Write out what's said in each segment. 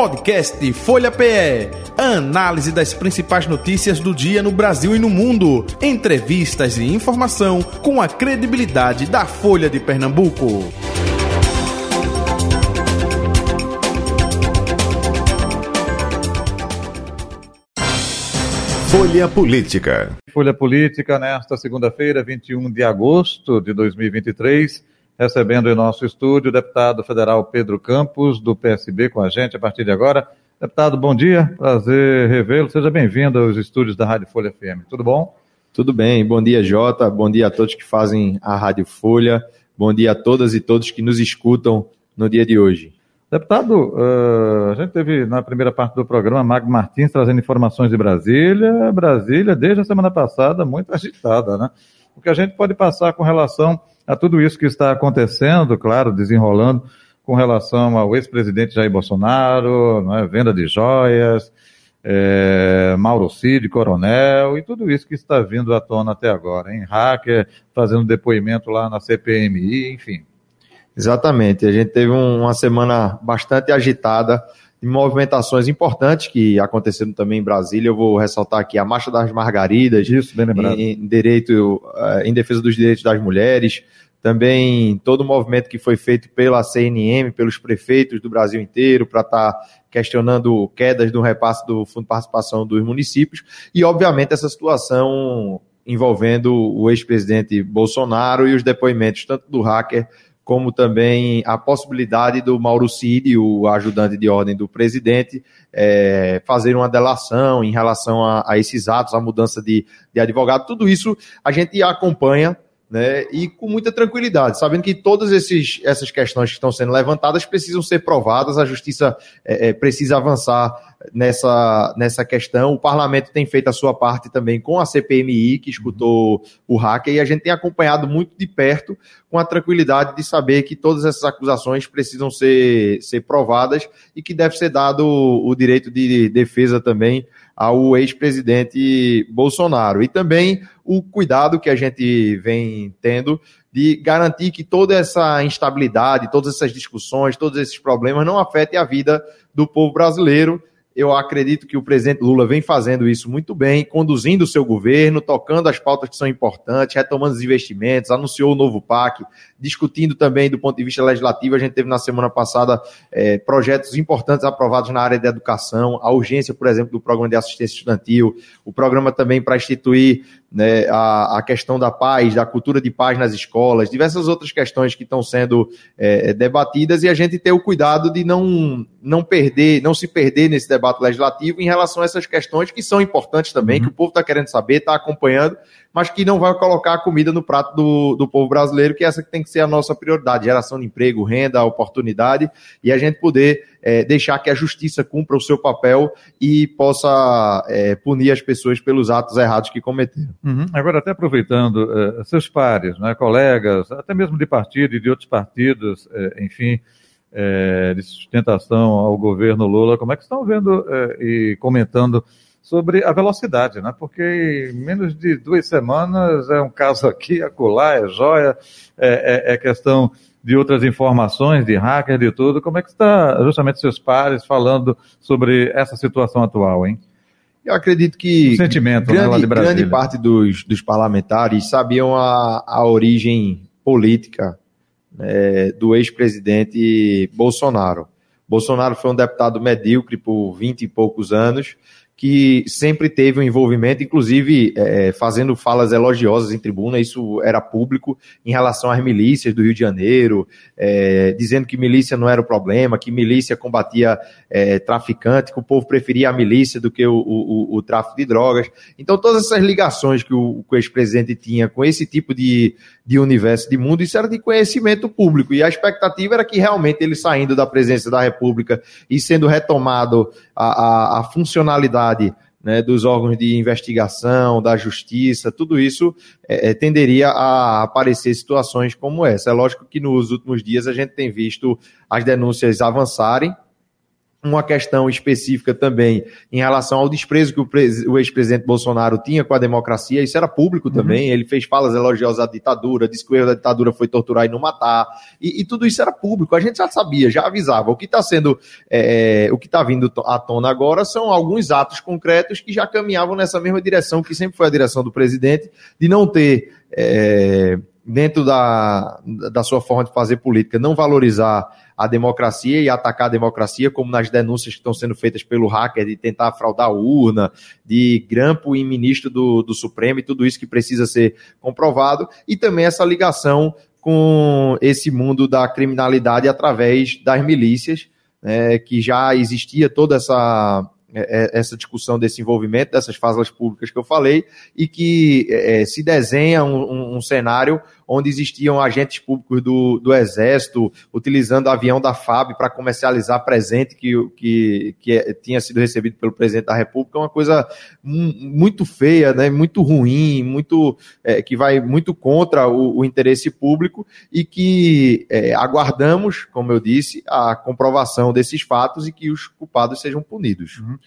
Podcast Folha PE. Análise das principais notícias do dia no Brasil e no mundo. Entrevistas e informação com a credibilidade da Folha de Pernambuco. Folha Política. Folha Política nesta segunda-feira, 21 de agosto de 2023 recebendo em nosso estúdio o deputado federal Pedro Campos, do PSB, com a gente a partir de agora. Deputado, bom dia, prazer revê-lo. Seja bem-vindo aos estúdios da Rádio Folha FM. Tudo bom? Tudo bem, bom dia, Jota. Bom dia a todos que fazem a Rádio Folha. Bom dia a todas e todos que nos escutam no dia de hoje. Deputado, uh, a gente teve na primeira parte do programa Magno Martins trazendo informações de Brasília. Brasília, desde a semana passada, muito agitada, né? O que a gente pode passar com relação a tudo isso que está acontecendo, claro, desenrolando com relação ao ex-presidente Jair Bolsonaro, é, venda de joias, é, Mauro Cid, coronel, e tudo isso que está vindo à tona até agora, em hacker, fazendo depoimento lá na CPMI, enfim. Exatamente, a gente teve uma semana bastante agitada, movimentações importantes que aconteceram também em Brasília. Eu vou ressaltar aqui a Marcha das Margaridas, Isso, bem lembrado. Em, direito, eh, em defesa dos direitos das mulheres, também todo o movimento que foi feito pela CNM, pelos prefeitos do Brasil inteiro, para estar tá questionando quedas do repasse do Fundo de Participação dos municípios, e obviamente essa situação envolvendo o ex-presidente Bolsonaro e os depoimentos tanto do hacker como também a possibilidade do Mauro Cid, o ajudante de ordem do presidente, é, fazer uma delação em relação a, a esses atos, a mudança de, de advogado. Tudo isso a gente acompanha né, e com muita tranquilidade, sabendo que todas esses, essas questões que estão sendo levantadas precisam ser provadas, a justiça é, é, precisa avançar nessa, nessa questão. O parlamento tem feito a sua parte também com a CPMI, que escutou o hacker, e a gente tem acompanhado muito de perto, com a tranquilidade de saber que todas essas acusações precisam ser, ser provadas e que deve ser dado o direito de defesa também ao ex-presidente Bolsonaro. E também o cuidado que a gente vem tendo de garantir que toda essa instabilidade, todas essas discussões, todos esses problemas não afetem a vida do povo brasileiro eu acredito que o presidente Lula vem fazendo isso muito bem, conduzindo o seu governo, tocando as pautas que são importantes, retomando os investimentos, anunciou o novo PAC, discutindo também do ponto de vista legislativo. A gente teve na semana passada é, projetos importantes aprovados na área da educação, a urgência, por exemplo, do programa de assistência estudantil, o programa também para instituir né, a, a, questão da paz, da cultura de paz nas escolas, diversas outras questões que estão sendo é, debatidas e a gente ter o cuidado de não, não perder, não se perder nesse debate legislativo em relação a essas questões que são importantes também, uhum. que o povo está querendo saber, está acompanhando, mas que não vai colocar a comida no prato do, do povo brasileiro, que essa que tem que ser a nossa prioridade, geração de emprego, renda, oportunidade, e a gente poder é, deixar que a justiça cumpra o seu papel e possa é, punir as pessoas pelos atos errados que cometeram. Uhum. Agora, até aproveitando, uh, seus pares, né, colegas, até mesmo de partido e de outros partidos, uh, enfim, de sustentação ao governo Lula, como é que estão vendo e comentando sobre a velocidade, né? Porque em menos de duas semanas é um caso aqui, acolá, é joia, é, é, é questão de outras informações, de hacker, de tudo. Como é que está justamente seus pares falando sobre essa situação atual, hein? Eu acredito que sentimento, né, grande, né, grande parte dos, dos, parlamentares sabiam a, a origem política né, do ex-presidente Bolsonaro. Bolsonaro foi um deputado medíocre por vinte e poucos anos, que sempre teve um envolvimento, inclusive é, fazendo falas elogiosas em tribuna, isso era público, em relação às milícias do Rio de Janeiro, é, dizendo que milícia não era o problema, que milícia combatia é, traficante, que o povo preferia a milícia do que o, o, o tráfico de drogas. Então, todas essas ligações que o, o ex-presidente tinha com esse tipo de, de universo de mundo, isso era de conhecimento público. E a expectativa era que realmente ele saindo da presidência da República e sendo retomado a, a, a funcionalidade né, dos órgãos de investigação, da justiça, tudo isso é, é, tenderia a aparecer situações como essa. É lógico que nos últimos dias a gente tem visto as denúncias avançarem, uma questão específica também em relação ao desprezo que o, ex-presidente Bolsonaro tinha com a democracia, isso era público uhum. também, ele fez falas elogiosas à ditadura, disse que o erro da ditadura foi torturar e não matar, e, e tudo isso era público, a gente já sabia, já avisava. O que está sendo, é, o que está vindo à tona agora são alguns atos concretos que já caminhavam nessa mesma direção, que sempre foi a direção do presidente, de não ter... É, dentro da, da sua forma de fazer política, não valorizar a democracia e atacar a democracia, como nas denúncias que estão sendo feitas pelo hacker de tentar fraudar a urna, de grampo em ministro do, do Supremo e tudo isso que precisa ser comprovado, e também essa ligação com esse mundo da criminalidade através das milícias, né, que já existia toda essa essa discussão desse envolvimento, dessas falas públicas que eu falei, e que é, se desenha um, um, um, cenário onde existiam agentes públicos do, do Exército utilizando avião da FAB para comercializar presente que, que, que tinha sido recebido pelo presidente da República, uma coisa muito feia, né, muito ruim, muito é, que vai muito contra o, o interesse público e que é, aguardamos, como eu disse, a comprovação desses fatos e que os culpados sejam punidos. Uhum.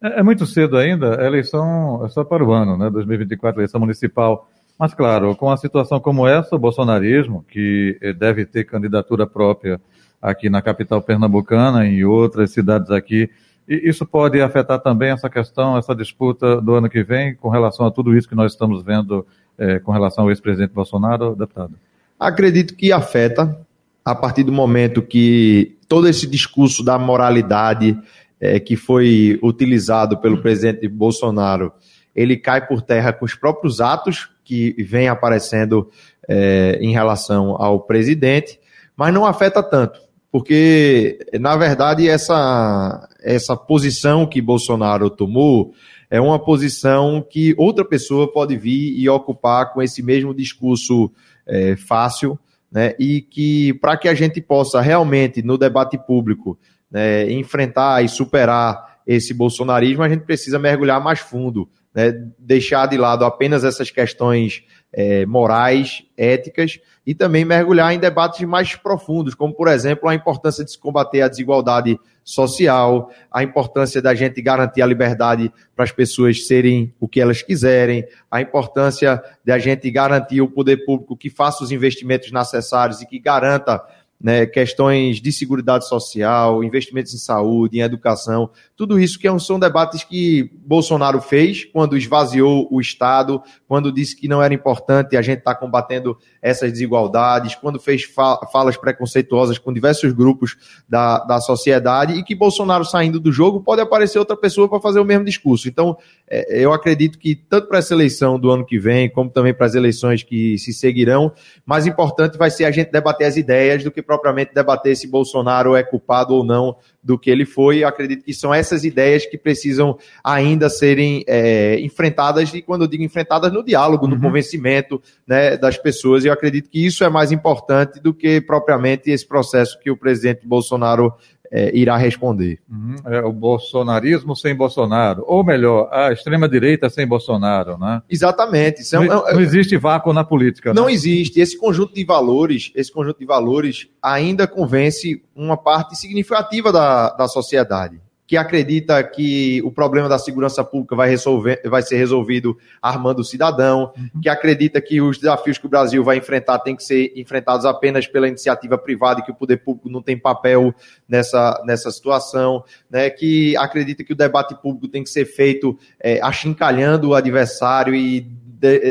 É, é, muito cedo ainda, a eleição é só para o ano, né? 2024, eleição municipal. Mas, claro, com uma situação como essa, o bolsonarismo, que eh, deve ter candidatura própria aqui na capital pernambucana e em outras cidades aqui, isso pode afetar também essa questão, essa disputa do ano que vem com relação a tudo isso que nós estamos vendo eh, com relação ao ex-presidente Bolsonaro, deputado? Acredito que afeta, a partir do momento que todo esse discurso da moralidade, é, que foi utilizado pelo presidente Bolsonaro, ele cai por terra com os próprios atos que vem aparecendo é, em relação ao presidente, mas não afeta tanto, porque, na verdade, essa, essa posição que Bolsonaro tomou é uma posição que outra pessoa pode vir e ocupar com esse mesmo discurso é, fácil, né, e que, para que a gente possa realmente, no debate público, né, enfrentar e superar esse bolsonarismo, a gente precisa mergulhar mais fundo, né, deixar de lado apenas essas questões é, morais, éticas, e também mergulhar em debates mais profundos, como, por exemplo, a importância de se combater a desigualdade social, a importância da gente garantir a liberdade para as pessoas serem o que elas quiserem, a importância da gente garantir o poder público que faça os investimentos necessários e que garanta né, questões de segurança social, investimentos em saúde, em educação, tudo isso que é são debates que Bolsonaro fez quando esvaziou o Estado, quando disse que não era importante a gente estar tá combatendo essas desigualdades, quando fez falas preconceituosas com diversos grupos da, da sociedade e que Bolsonaro saindo do jogo pode aparecer outra pessoa para fazer o mesmo discurso. Então, é, eu acredito que tanto para essa eleição do ano que vem, como também para as eleições que se seguirão, mais importante vai ser a gente debater as ideias do que propriamente debater se Bolsonaro é culpado ou não do que ele foi. Eu acredito que são essas ideias que precisam ainda serem é, enfrentadas, e quando eu digo enfrentadas, no diálogo, no uhum. convencimento né, das pessoas. E eu acredito que isso é mais importante do que propriamente esse processo que o presidente Bolsonaro é, irá responder. Uhum. É, o bolsonarismo sem Bolsonaro, ou melhor, a extrema-direita sem Bolsonaro, né? Exatamente. Não, não, existe vácuo na política. Não né? existe. Esse conjunto de valores, esse conjunto de valores ainda convence uma parte significativa da, da sociedade que acredita que o problema da segurança pública vai, resolver, vai ser resolvido armando o cidadão, uhum. que acredita que os desafios que o Brasil vai enfrentar têm que ser enfrentados apenas pela iniciativa privada e que o poder público não tem papel nessa, nessa situação, né, que acredita que o debate público tem que ser feito é, achincalhando o adversário e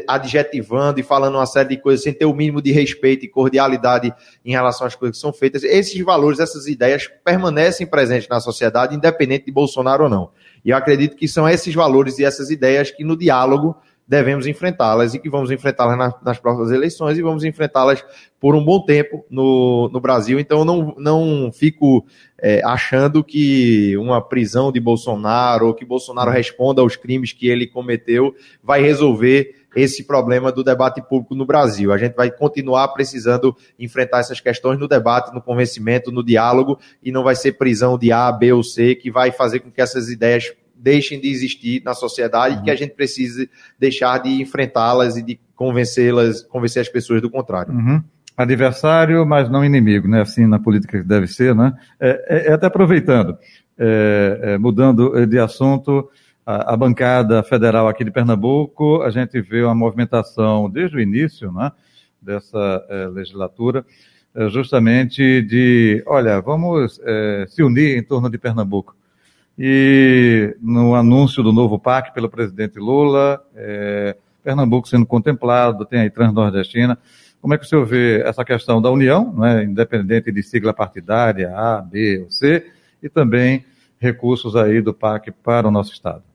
adjetivando e falando uma série de coisas sem ter o mínimo de respeito e cordialidade em relação às coisas que são feitas. Esses valores, essas ideias permanecem presentes na sociedade, independente de Bolsonaro ou não. E eu acredito que são esses valores e essas ideias que no diálogo devemos enfrentá-las e que vamos enfrentá-las na, nas próximas eleições e vamos enfrentá-las por um bom tempo no, no Brasil. Então, não, não fico é, achando que uma prisão de Bolsonaro ou que Bolsonaro responda aos crimes que ele cometeu vai resolver esse problema do debate público no Brasil. A gente vai continuar precisando enfrentar essas questões no debate, no convencimento, no diálogo, e não vai ser prisão de A, B ou C que vai fazer com que essas ideias deixem de existir na sociedade uhum. e que a gente precise deixar de enfrentá-las e de convencê-las, convencer as pessoas do contrário. Uhum adversário, mas não inimigo, né? Assim na política que deve ser, né? É, é, é até aproveitando, É, é, mudando de assunto, a, a, bancada federal aqui de Pernambuco, a gente vê uma movimentação desde o início né, dessa é, legislatura, é, justamente de, olha, vamos é, se unir em torno de Pernambuco. E no anúncio do novo PAC pelo presidente Lula, Pernambuco sendo contemplado, tem aí Transnordestina. Como é que o senhor vê essa questão da união, né, independente de sigla partidária, A, B ou C, e também recursos aí do PAC para o nosso Estado?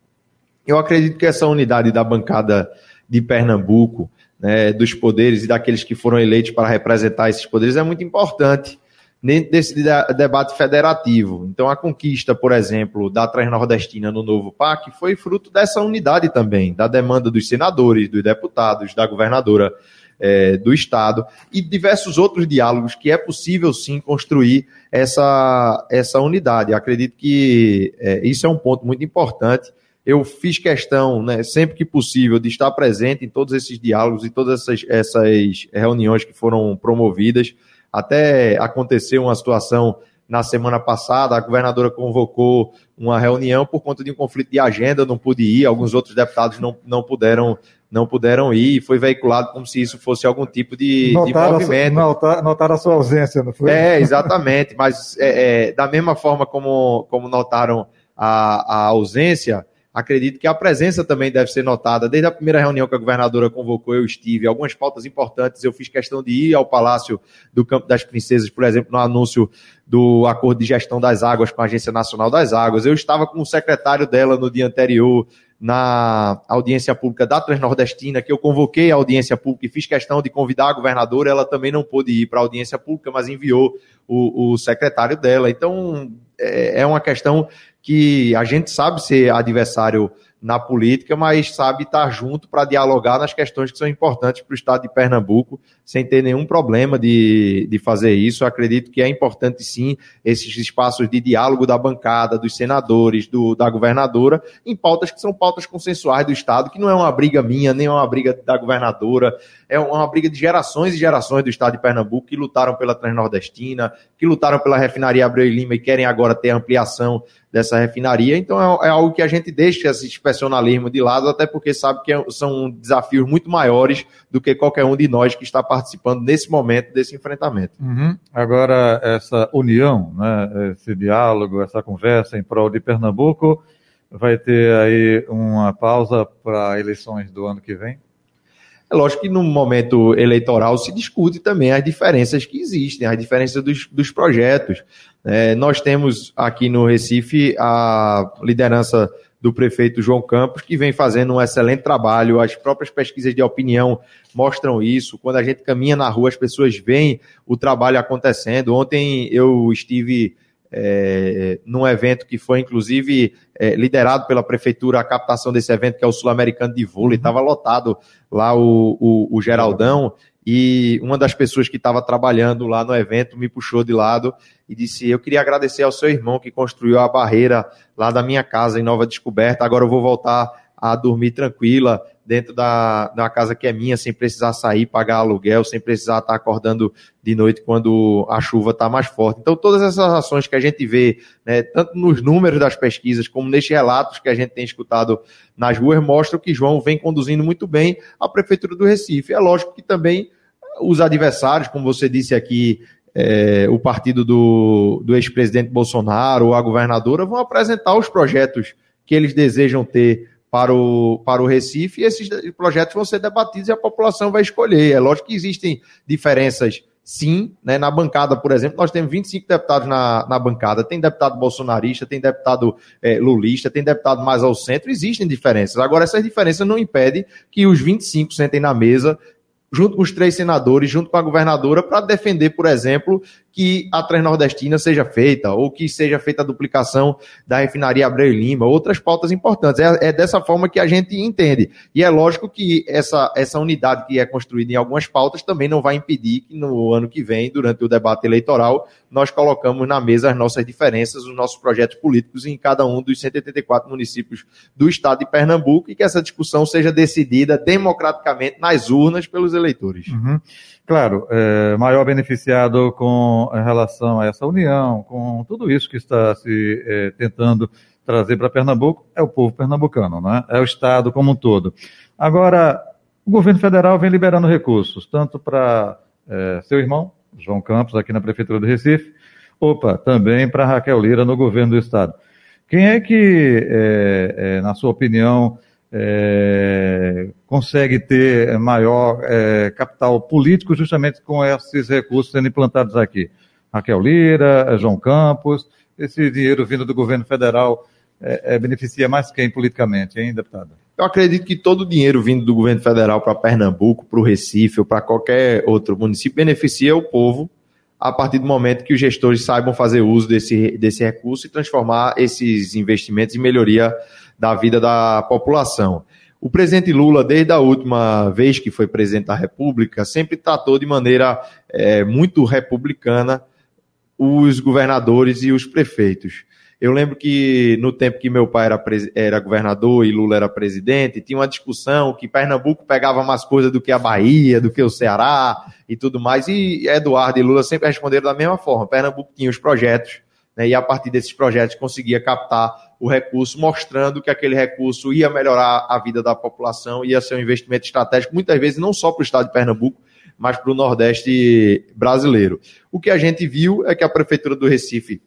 Eu acredito que essa unidade da bancada de Pernambuco, né, dos poderes e daqueles que foram eleitos para representar esses poderes é muito importante dentro desse debate federativo. Então, a conquista, por exemplo, da Transnordestina no novo PAC foi fruto dessa unidade também, da demanda dos senadores, dos deputados, da governadora é, do Estado e diversos outros diálogos que é possível sim construir essa, essa unidade. Acredito que é, isso é um ponto muito importante. Eu fiz questão, né, sempre que possível, de estar presente em todos esses diálogos e todas essas, essas reuniões que foram promovidas. Até aconteceu uma situação na semana passada, a governadora convocou uma reunião por conta de um conflito de agenda, não pude ir, alguns outros deputados não, não puderam não puderam ir, foi veiculado como se isso fosse algum tipo de, notaram de movimento. A, notaram a sua ausência, não foi? É, exatamente, mas é, é, da mesma forma como, como notaram a, a ausência, Acredito que a presença também deve ser notada. Desde a primeira reunião que a governadora convocou, eu estive. Algumas pautas importantes, eu fiz questão de ir ao Palácio do Campo das Princesas, por exemplo, no anúncio do acordo de gestão das águas com a Agência Nacional das Águas. Eu estava com o secretário dela no dia anterior, na audiência pública da Transnordestina, que eu convoquei a audiência pública e fiz questão de convidar a governadora. Ela também não pôde ir para a audiência pública, mas enviou o, o secretário dela. Então, é, é uma questão que a gente sabe ser adversário na política, mas sabe estar junto para dialogar nas questões que são importantes para o estado de Pernambuco, sem ter nenhum problema de, de fazer isso. Eu acredito que é importante sim esses espaços de diálogo da bancada, dos senadores, do, da governadora, em pautas que são pautas consensuais do Estado, que não é uma briga minha, nem uma briga da governadora, é uma briga de gerações e gerações do Estado de Pernambuco que lutaram pela Transnordestina, que lutaram pela refinaria Abreu e Lima e querem agora ter ampliação dessa refinaria. Então é, é, algo que a gente deixa esse inspecionalismo de lado, até porque sabe que é são desafios muito maiores do que qualquer um de nós que está participando nesse momento desse enfrentamento. Uhum. Agora, essa união, né, esse diálogo, essa conversa em prol de Pernambuco, vai ter aí uma pausa para eleições do ano que vem? É lógico que no momento eleitoral se discute também as diferenças que existem, as diferenças dos, dos projetos. É, nós temos aqui no Recife a liderança do prefeito João Campos, que vem fazendo um excelente trabalho. As próprias pesquisas de opinião mostram isso. Quando a gente caminha na rua, as pessoas veem o trabalho acontecendo. Ontem eu estive é, num evento que foi, inclusive, é, liderado pela prefeitura, a captação desse evento, que é o Sul-Americano de Vôlei, estava uhum. lotado lá o, o, o Geraldão, e uma das pessoas que estava trabalhando lá no evento me puxou de lado e disse: Eu queria agradecer ao seu irmão que construiu a barreira lá da minha casa em Nova Descoberta, agora eu vou voltar a dormir tranquila dentro da, da casa que é minha, sem precisar sair, pagar aluguel, sem precisar estar acordando de noite quando a chuva está mais forte. Então, todas essas ações que a gente vê, né, tanto nos números das pesquisas, como nestes relatos que a gente tem escutado nas ruas, mostram que João vem conduzindo muito bem a Prefeitura do Recife. É lógico que também os adversários, como você disse aqui, é, o partido do, do ex-presidente Bolsonaro ou a governadora vão apresentar os projetos que eles desejam ter para o, para o Recife, e esses projetos vão ser debatidos e a população vai escolher. É lógico que existem diferenças, sim, né? na bancada, por exemplo, nós temos 25 deputados na, na bancada, tem deputado bolsonarista, tem deputado é, lulista, tem deputado mais ao centro, existem diferenças. Agora, essas diferenças não impedem que os 25 sentem na mesa junto com os três senadores, junto com a governadora, para defender, por exemplo, que a Transnordestina seja feita, ou que seja feita a duplicação da refinaria Abreu e Lima, outras pautas importantes. É, é, dessa forma que a gente entende. E é lógico que essa, essa unidade que é construída em algumas pautas também não vai impedir que no ano que vem, durante o debate eleitoral, nós colocamos na mesa as nossas diferenças, os nossos projetos políticos em cada um dos 184 municípios do estado de Pernambuco e que essa discussão seja decidida democraticamente nas urnas pelos eleitores. Uhum. Claro, é, maior beneficiado com relação a essa união, com tudo isso que está se é, tentando trazer para Pernambuco, é o povo pernambucano, né? é o Estado como um todo. Agora, o governo federal vem liberando recursos, tanto para é, seu irmão, João Campos, aqui na Prefeitura do Recife, opa, também para Raquel Lira no governo do Estado. Quem é que, é, é, na sua opinião, é, consegue ter maior é, capital político justamente com esses recursos sendo implantados aqui? Raquel Lira, João Campos, esse dinheiro vindo do governo federal é, é, beneficia mais quem politicamente, hein, deputado? Eu acredito que todo o dinheiro vindo do governo federal para Pernambuco, para o Recife ou para qualquer outro município beneficia o povo a partir do momento que os gestores saibam fazer uso desse, desse recurso e transformar esses investimentos em melhoria da vida da população. O presidente Lula, desde a última vez que foi presidente da República, sempre tratou de maneira é, muito republicana os governadores e os prefeitos. Eu lembro que no tempo que meu pai era, era governador e Lula era presidente, tinha uma discussão que Pernambuco pegava mais coisa do que a Bahia, do que o Ceará e tudo mais. E Eduardo e Lula sempre responderam da mesma forma. Pernambuco tinha os projetos, né, e a partir desses projetos conseguia captar o recurso, mostrando que aquele recurso ia melhorar a vida da população, ia ser um investimento estratégico, muitas vezes não só para o estado de Pernambuco, mas para o Nordeste brasileiro. O que a gente viu é que a Prefeitura do Recife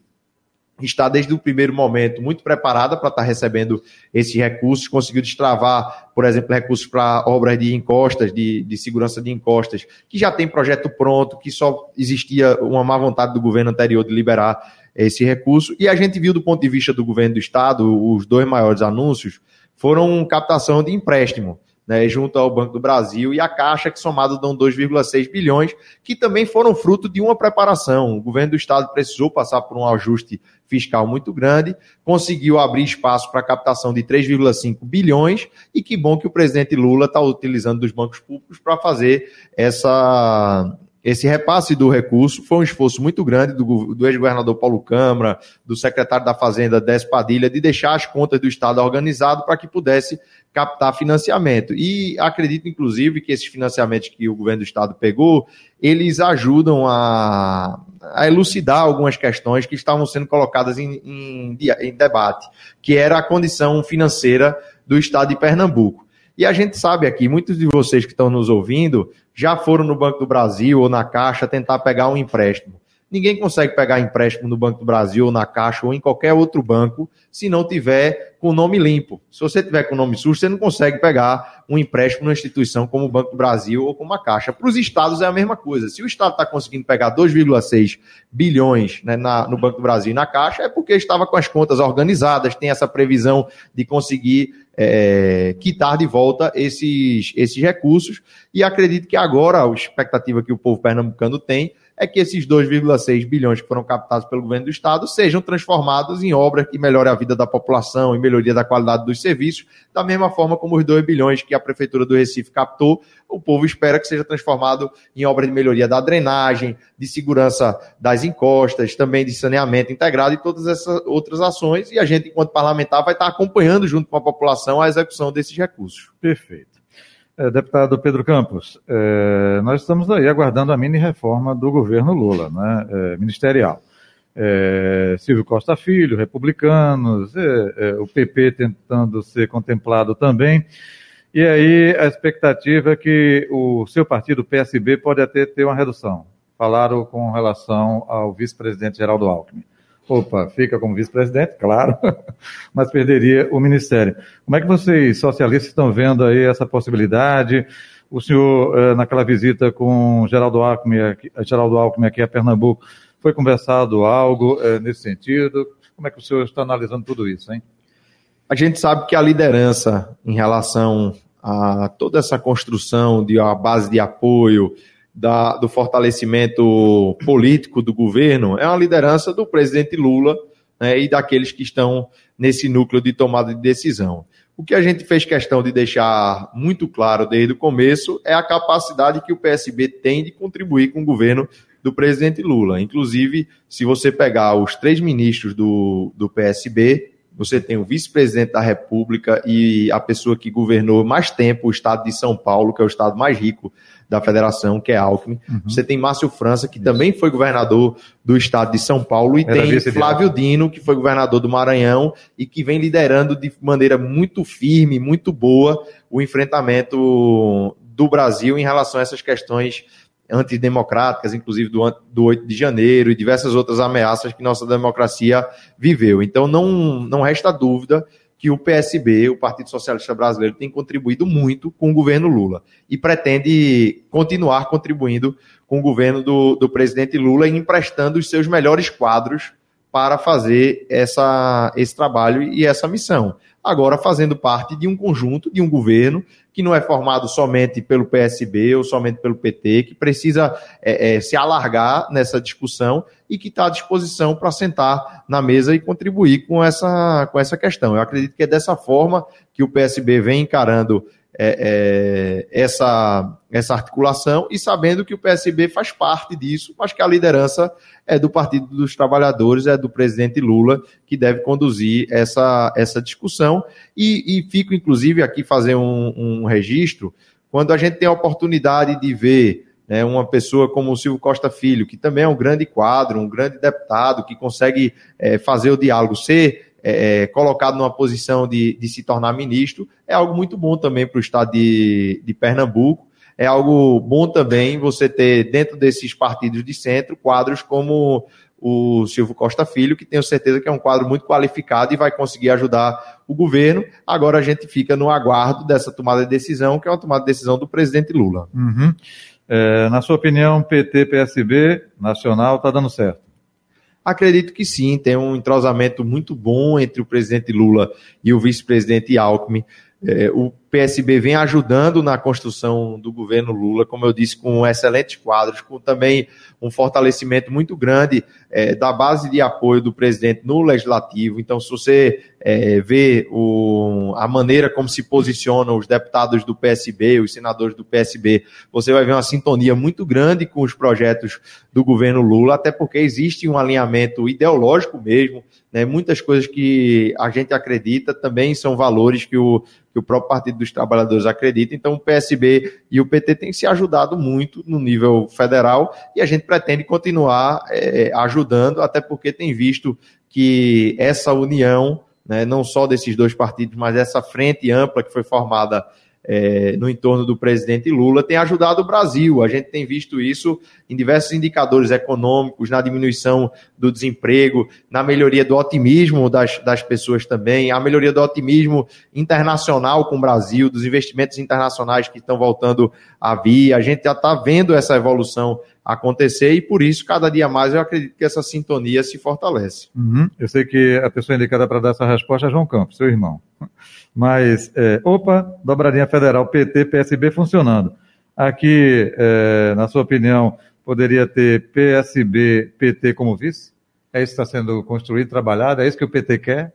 está desde o primeiro momento muito preparada para estar recebendo esses recursos, conseguiu destravar, por exemplo, recursos para obras de encostas, de, de segurança de encostas, que já tem projeto pronto, que só existia uma má vontade do governo anterior de liberar esse recurso. E a gente viu do ponto de vista do governo do estado, os dois maiores anúncios foram captação de empréstimo né, junto ao Banco do Brasil e a Caixa, que somado dão 2,6 bilhões, que também foram fruto de uma preparação. O governo do Estado precisou passar por um ajuste fiscal muito grande, conseguiu abrir espaço para captação de 3,5 bilhões, e que bom que o presidente Lula está utilizando dos bancos públicos para fazer essa esse repasse do recurso foi um esforço muito grande do, do ex-governador Paulo Câmara, do secretário da Fazenda, Décio Padilha, de deixar as contas do Estado organizado para que pudesse captar financiamento. E acredito, inclusive, que esses financiamentos que o governo do Estado pegou, eles ajudam a, a elucidar algumas questões que estavam sendo colocadas em, em, em debate, que era a condição financeira do Estado de Pernambuco. E a gente sabe aqui, muitos de vocês que estão nos ouvindo já foram no Banco do Brasil ou na Caixa tentar pegar um empréstimo. Ninguém consegue pegar empréstimo no Banco do Brasil ou na Caixa ou em qualquer outro banco se não tiver com nome limpo. Se você tiver com nome sujo, você não consegue pegar um empréstimo numa instituição como o Banco do Brasil ou como a Caixa. Para os estados é a mesma coisa. Se o estado está conseguindo pegar 2,6 bilhões né, na, no Banco do Brasil e na Caixa, é porque estava com as contas organizadas, tem essa previsão de conseguir é, quitar de volta esses, esses recursos. E acredito que agora a expectativa que o povo pernambucano tem é que esses 2,6 bilhões que foram captados pelo governo do Estado sejam transformados em obras que melhorem a vida da população e melhoria da qualidade dos serviços, da mesma forma como os 2 bilhões que a Prefeitura do Recife captou, o povo espera que seja transformado em obras de melhoria da drenagem, de segurança das encostas, também de saneamento integrado e todas essas outras ações, e a gente, enquanto parlamentar, vai estar acompanhando junto com a população a execução desses recursos. Perfeito. É, deputado Pedro Campos, é, nós estamos aí aguardando a mini-reforma do governo Lula, né, é, ministerial. Silvio Costa Filho, republicanos, o PP tentando ser contemplado também. E aí a expectativa é que o seu partido, o PSB, pode até ter uma redução. Falaram com relação ao vice-presidente Geraldo Alckmin. Opa, fica como vice-presidente, claro, mas perderia o ministério. Como é que vocês, socialistas, estão vendo aí essa possibilidade? O senhor, eh, naquela visita com Geraldo Alckmin, aqui, Geraldo Alckmin aqui a Pernambuco, foi conversado algo eh, nesse sentido? Como é que o senhor está analisando tudo isso, hein? A gente sabe que a liderança em relação a toda essa construção de uma base de apoio, da, do fortalecimento político do governo é uma liderança do presidente Lula né, e daqueles que estão nesse núcleo de tomada de decisão. O que a gente fez questão de deixar muito claro desde o começo é a capacidade que o PSB tem de contribuir com o governo do presidente Lula. Inclusive, se você pegar os três ministros do, do PSB, você tem o vice-presidente da República e a pessoa que governou mais tempo o estado de São Paulo, que é o estado mais rico da federação, que é Alckmin. Uhum. Você tem Márcio França, que Isso. também foi governador do estado de São Paulo, e Era tem Flávio Dino, que foi governador do Maranhão e que vem liderando de maneira muito firme, muito boa, o enfrentamento do Brasil em relação a essas questões antidemocráticas, inclusive do, do 8 de janeiro e diversas outras ameaças que nossa democracia viveu. Então não, não resta dúvida que o PSB, o Partido Socialista Brasileiro, tem contribuído muito com o governo Lula e pretende continuar contribuindo com o governo do, do presidente Lula e emprestando os seus melhores quadros para fazer essa, esse trabalho e essa missão. Agora fazendo parte de um conjunto, de um governo que não é formado somente pelo PSB ou somente pelo PT, que precisa é, é, se alargar nessa discussão e que está à disposição para sentar na mesa e contribuir com essa, com essa questão. Eu acredito que é dessa forma que o PSB vem encarando é, é, essa, essa articulação e sabendo que o PSB faz parte disso, mas que a liderança é do Partido dos Trabalhadores, é do presidente Lula, que deve conduzir essa, essa discussão. E, e fico, inclusive, aqui fazer um, um registro, quando a gente tem a oportunidade de ver né, uma pessoa como o Silvio Costa Filho, que também é um grande quadro, um grande deputado, que consegue é, fazer o diálogo ser é, é, colocado numa posição de, de se tornar ministro, é algo muito bom também para o estado de, de Pernambuco. É algo bom também você ter, dentro desses partidos de centro, quadros como o Silvio Costa Filho, que tenho certeza que é um quadro muito qualificado e vai conseguir ajudar o governo. Agora a gente fica no aguardo dessa tomada de decisão, que é uma tomada de decisão do presidente Lula. Uhum. É, na sua opinião, PT, PSB, nacional, está dando certo? Acredito que sim, tem um entrosamento muito bom entre o presidente Lula e o vice-presidente Alckmin. É, o PSB vem ajudando na construção do governo Lula, como eu disse, com excelentes quadros, com também um fortalecimento muito grande é, da base de apoio do presidente no legislativo. Então, se você é, vê o, a maneira como se posicionam os deputados do PSB, os senadores do PSB, você vai ver uma sintonia muito grande com os projetos do governo Lula, até porque existe um alinhamento ideológico mesmo. Né, muitas coisas que a gente acredita também são valores que o, que o próprio Partido dos Trabalhadores acredita. Então, o PSB e o PT têm se ajudado muito no nível federal e a gente pretende continuar é, ajudando, até porque tem visto que essa união, né, não só desses dois partidos, mas essa frente ampla que foi formada é, no entorno do presidente Lula tem ajudado o Brasil. A gente tem visto isso em diversos indicadores econômicos, na diminuição do desemprego, na melhoria do otimismo das, das pessoas também, a melhoria do otimismo internacional com o Brasil, dos investimentos internacionais que estão voltando a vir. A gente já está vendo essa evolução acontecer e por isso, cada dia mais, eu acredito que essa sintonia se fortalece. Uhum. Eu sei que a pessoa indicada para dar essa resposta é João Campos, seu irmão. Mas, é, opa, dobradinha federal, PT, PSB funcionando. Aqui, é, na sua opinião, poderia ter PSB, PT como vice? É isso que está sendo construído, trabalhado? É isso que o PT quer?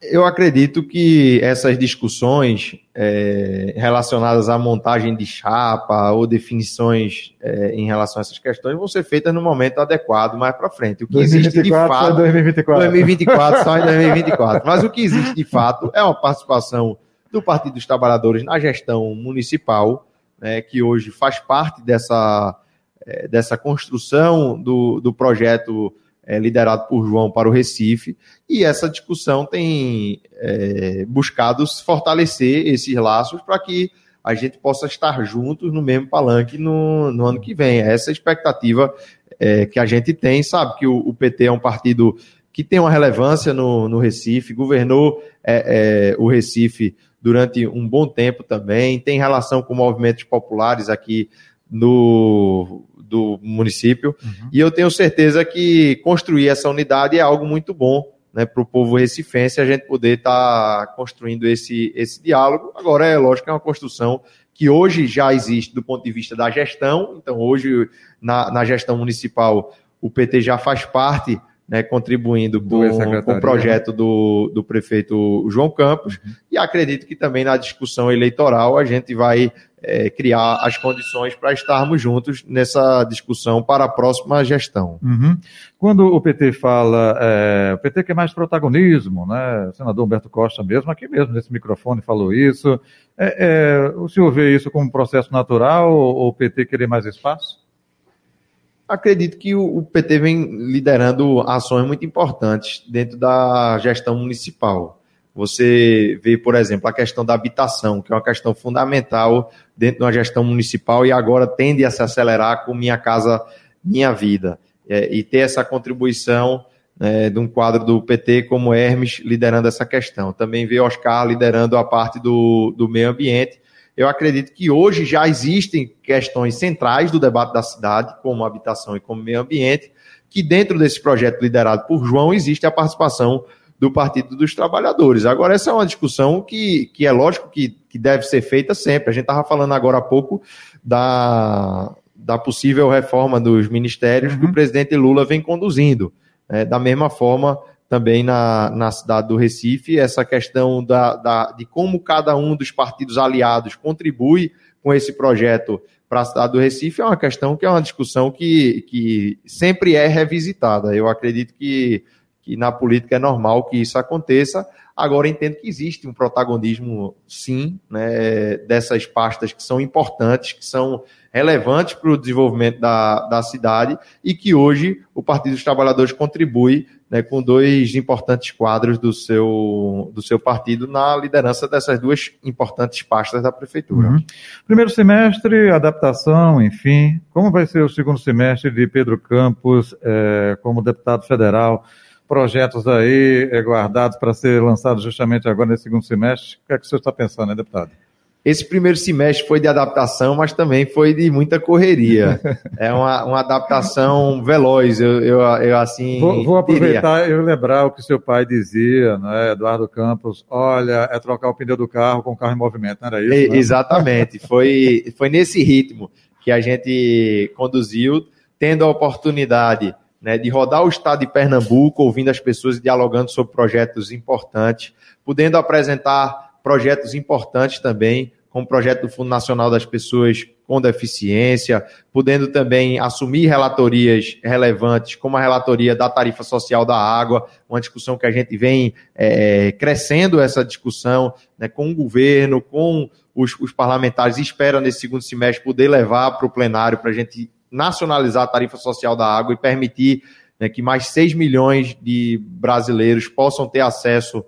Eu acredito que essas discussões é, relacionadas à montagem de chapa ou definições é, em relação a essas questões vão ser feitas no momento adequado mais para frente. O que 2024 existe de fato. 2024. 2024, só em 2024. Mas o que existe de fato é uma participação do Partido dos Trabalhadores na gestão municipal, né, que hoje faz parte dessa, é, dessa construção do, do projeto é, liderado por João para o Recife, e essa discussão tem é, buscado fortalecer esses laços para que a gente possa estar juntos no mesmo palanque no, no ano que vem. Essa é a expectativa é, que a gente tem, sabe que o, o, PT é um partido que tem uma relevância no, no Recife, governou é, é, o Recife durante um bom tempo também, tem relação com movimentos populares aqui no, do município. Uhum. E eu tenho certeza que construir essa unidade é algo muito bom né, para o povo recifense, a gente poder estar tá construindo esse, esse diálogo. Agora, é lógico que é uma construção que hoje já existe do ponto de vista da gestão. Então, hoje, na, na gestão municipal, o PT já faz parte né, contribuindo com, com, o projeto do, do prefeito João Campos, uhum. e acredito que também na discussão eleitoral a gente vai é, criar as condições para estarmos juntos nessa discussão para a próxima gestão. Uhum. Quando o PT fala, é, o PT quer mais protagonismo, né? O senador Humberto Costa mesmo, aqui mesmo nesse microfone, falou isso. É, é o senhor vê isso como um processo natural ou o PT querer mais espaço? Acredito que o, o PT vem liderando ações muito importantes dentro da gestão municipal. Você vê, por exemplo, a questão da habitação, que é uma questão fundamental dentro de uma gestão municipal e agora tende a se acelerar com Minha Casa Minha Vida. É, e ter essa contribuição né, de um quadro do PT como Hermes liderando essa questão. Também vê Oscar liderando a parte do, do meio ambiente. Eu acredito que hoje já existem questões centrais do debate da cidade, como habitação e como meio ambiente, que dentro desse projeto liderado por João existe a participação do Partido dos Trabalhadores. Agora, essa é uma discussão que, que é lógico que, que deve ser feita sempre. A gente estava falando agora há pouco da, da possível reforma dos ministérios uhum. que o presidente Lula vem conduzindo. É, da mesma forma, também na, na cidade do Recife, essa questão da, da, de como cada um dos partidos aliados contribui com esse projeto para a cidade do Recife é uma questão que é uma discussão que, que sempre é revisitada. Eu acredito que que na política é normal que isso aconteça. Agora entendo que existe um protagonismo, sim, né, dessas pastas que são importantes, que são relevantes para o desenvolvimento da, da cidade e que hoje o Partido dos Trabalhadores contribui né, com dois importantes quadros do seu, do seu partido na liderança dessas duas importantes pastas da prefeitura. Uhum. Primeiro semestre, adaptação, enfim. Como vai ser o segundo semestre de Pedro Campos eh, como deputado federal? Projetos aí é, guardados para ser lançados justamente agora nesse segundo semestre. O que é que o senhor está pensando, né, deputado? Esse primeiro semestre foi de adaptação, mas também foi de muita correria. é uma, uma adaptação veloz, eu, eu, eu assim. Vou, vou aproveitar e lembrar o que seu pai dizia, né, Eduardo Campos: olha, é trocar o pneu do carro com o carro em movimento, não era isso? Né? Exatamente, foi, foi nesse ritmo que a gente conduziu, tendo a oportunidade né, de rodar o estado de Pernambuco, ouvindo as pessoas e dialogando sobre projetos importantes, podendo apresentar projetos importantes também, como o projeto do Fundo Nacional das Pessoas com Deficiência, podendo também assumir relatorias relevantes, como a relatoria da tarifa social da água, uma discussão que a gente vem é, crescendo essa discussão né, com o governo, com os, os parlamentares, e espera nesse segundo semestre poder levar para o plenário para a gente nacionalizar a tarifa social da água e permitir né, que mais 6 milhões de brasileiros possam ter acesso,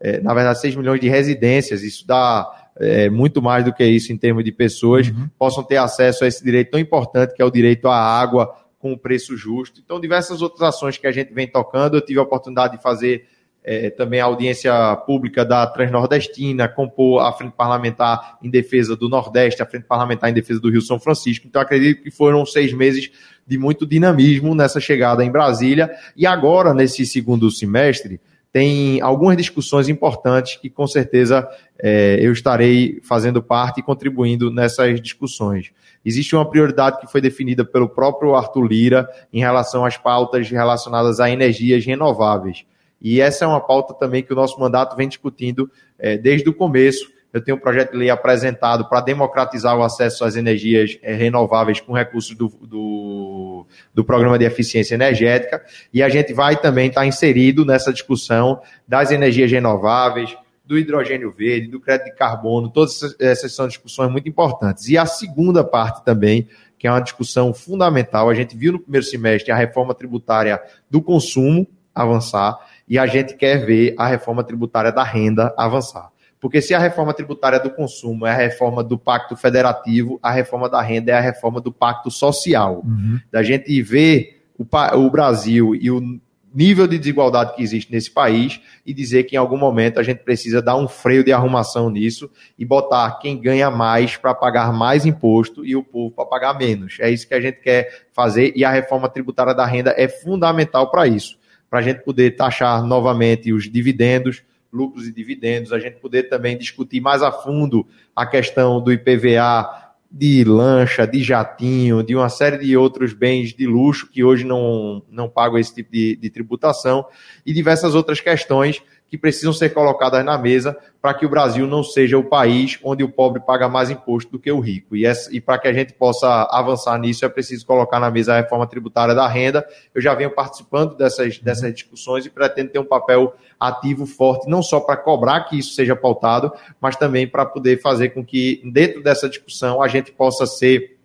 é, na verdade, 6 milhões de residências, isso dá é, muito mais do que isso em termos de pessoas, uhum. possam ter acesso a esse direito tão importante que é o direito à água com preço justo. Então, diversas outras ações que a gente vem tocando, eu tive a oportunidade de fazer é, também a audiência pública da Transnordestina, compor a Frente Parlamentar em defesa do Nordeste, a Frente Parlamentar em defesa do Rio São Francisco. Então, acredito que foram seis meses de muito dinamismo nessa chegada em Brasília. E agora, nesse segundo semestre, tem algumas discussões importantes que, com certeza, é, eu estarei fazendo parte e contribuindo nessas discussões. Existe uma prioridade que foi definida pelo próprio Arthur Lira em relação às pautas relacionadas a energias renováveis. E essa é uma pauta também que o nosso mandato vem discutindo é, desde o começo. Eu tenho um projeto de lei apresentado para democratizar o acesso às energias é, renováveis com recursos do, do, do, Programa de Eficiência Energética. E a gente vai também estar inserido nessa discussão das energias renováveis, do hidrogênio verde, do crédito de carbono. Todas essas são discussões muito importantes. E a segunda parte também, que é uma discussão fundamental, a gente viu no primeiro semestre a reforma tributária do consumo avançar e a gente quer ver a reforma tributária da renda avançar. Porque se a reforma tributária do consumo é a reforma do pacto federativo, a reforma da renda é a reforma do pacto social. Uhum. Da gente ver o, o Brasil e o nível de desigualdade que existe nesse país e dizer que em algum momento a gente precisa dar um freio de arrumação nisso e botar quem ganha mais para pagar mais imposto e o povo para pagar menos. É isso que a gente quer fazer e a reforma tributária da renda é fundamental para isso para a gente poder taxar novamente os dividendos, lucros e dividendos, a gente poder também discutir mais a fundo a questão do IPVA de lancha, de jatinho, de uma série de outros bens de luxo que hoje não, não pagam esse tipo de, de tributação e diversas outras questões que precisam ser colocadas na mesa para que o Brasil não seja o país onde o pobre paga mais imposto do que o rico. E, e para que a gente possa avançar nisso, é preciso colocar na mesa a reforma tributária da renda. Eu já venho participando dessas, dessas discussões e pretendo ter um papel ativo forte, não só para cobrar que isso seja pautado, mas também para poder fazer com que, dentro dessa discussão, a gente possa ser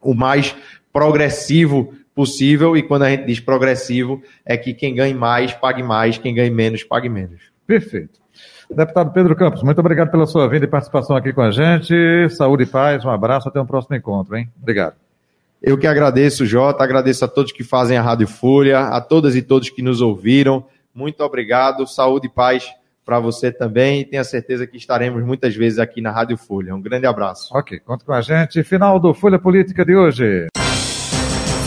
o mais progressivo possível, e quando a gente diz progressivo, é que quem ganhe mais pague mais, quem ganhe menos pague menos. Perfeito. Deputado Pedro Campos, muito obrigado pela sua vinda e participação aqui com a gente. Saúde e paz, um abraço, até um próximo encontro, hein? Obrigado. Eu que agradeço, Jota, agradeço a todos que fazem a Rádio Folha, a todas e todos que nos ouviram. Muito obrigado, saúde e paz para você também e tenha certeza que estaremos muitas vezes aqui na Rádio Folha. Um grande abraço. Ok, conta com a gente. Final do Folha Política de hoje.